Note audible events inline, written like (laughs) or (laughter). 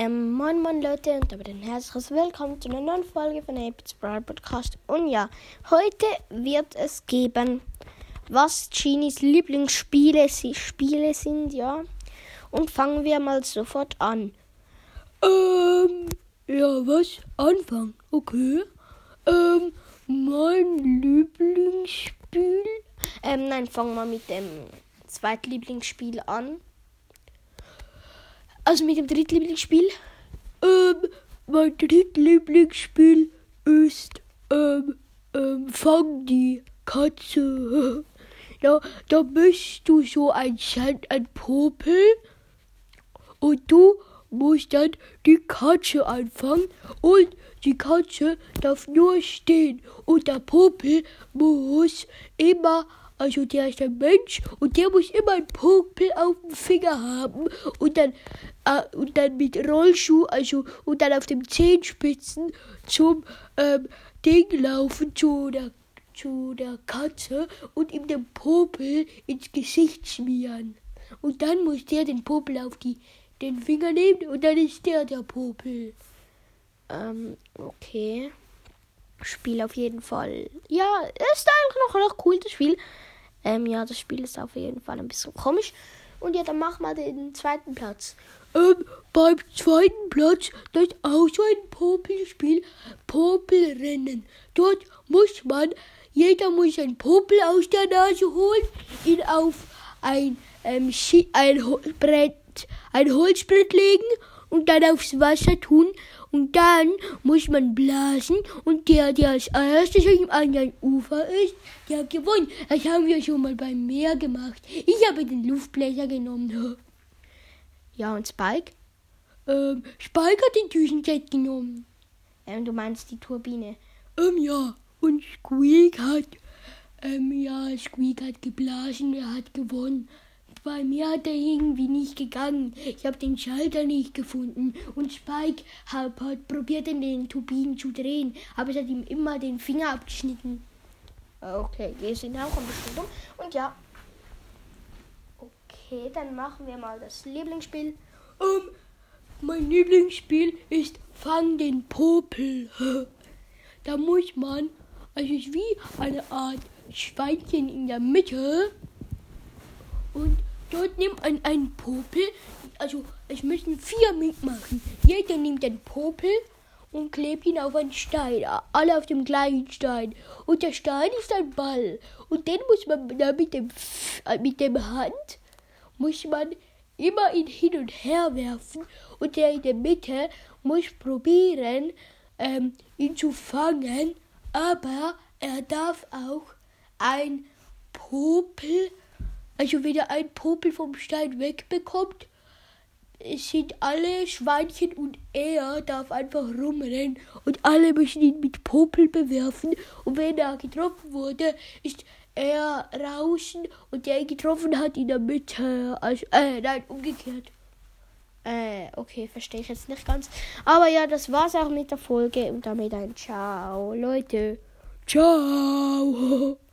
Ähm, moin moin Leute und damit ein herzliches Willkommen zu einer neuen Folge von Apits Brawl Podcast. Und ja, heute wird es geben, was Genies Lieblingsspiele Spiele sind, ja. Und fangen wir mal sofort an. Ähm, ja, was? Anfang, okay. Ähm, mein Lieblingsspiel? Ähm, nein, fangen wir mit dem Zweitlieblingsspiel an. Also mit dem Drittlieblingsspiel? Ähm, mein Drittlieblingsspiel ist, ähm, ähm, Fang die Katze. (laughs) Da, da bist du so ein Sand, ein Popel und du musst dann die Katze einfangen und die Katze darf nur stehen und der Popel muss immer also der ist ein Mensch und der muss immer einen Popel auf dem Finger haben und dann äh, und dann mit Rollschuh, also und dann auf den Zehenspitzen zum ähm, Ding laufen zu der zu der Katze und ihm den Popel ins Gesicht schmieren. Und dann muss der den Popel auf die, den Finger nehmen und dann ist der der Popel. Ähm, okay. Spiel auf jeden Fall. Ja, ist eigentlich noch, noch cool, das Spiel. Ähm, ja, das Spiel ist auf jeden Fall ein bisschen komisch. Und ja, dann machen wir den zweiten Platz. Ähm, beim zweiten Platz, das ist auch so ein Popelspiel, Popelrennen. Dort muss man, jeder muss ein Popel aus der Nase holen, ihn auf ein, ähm, ein Brett, ein Holzbrett legen und dann aufs Wasser tun und dann muss man blasen und der, der als erstes am anderen Ufer ist, der hat gewonnen. Das haben wir schon mal beim Meer gemacht. Ich habe den Luftbläser genommen. Ja, und Spike? Ähm, Spike hat den Düsenjet genommen. Ähm, du meinst die Turbine? Ähm, ja. Und Squeak hat, ähm, ja, Squeak hat geblasen, er hat gewonnen bei mir hat er irgendwie nicht gegangen. Ich habe den Schalter nicht gefunden. Und Spike hat, hat probiert, den Turbinen zu drehen, aber es hat ihm immer den Finger abgeschnitten. Okay, wir sind auch ein bisschen dumm. Und ja. Okay, dann machen wir mal das Lieblingsspiel. Ähm, mein Lieblingsspiel ist Fang den Popel. (laughs) da muss man, also ist wie eine Art Schweinchen in der Mitte. Und Dort nimmt man einen Popel. Also es müssen vier mitmachen. Jeder nimmt den Popel und klebt ihn auf einen Stein. Alle auf dem gleichen Stein. Und der Stein ist ein Ball. Und den muss man dann mit dem, äh, mit dem Hand muss man immer ihn hin und her werfen. Und der in der Mitte muss probieren, ähm, ihn zu fangen. Aber er darf auch ein Popel also wenn er einen Popel vom Stein wegbekommt, sind alle Schweinchen und er darf einfach rumrennen und alle müssen ihn mit Popel bewerfen. Und wenn er getroffen wurde, ist er draußen und der ihn getroffen hat in der Mitte. Also, äh, nein, umgekehrt. Äh, okay, verstehe ich jetzt nicht ganz. Aber ja, das war's auch mit der Folge und damit ein Ciao, Leute. Ciao. (laughs)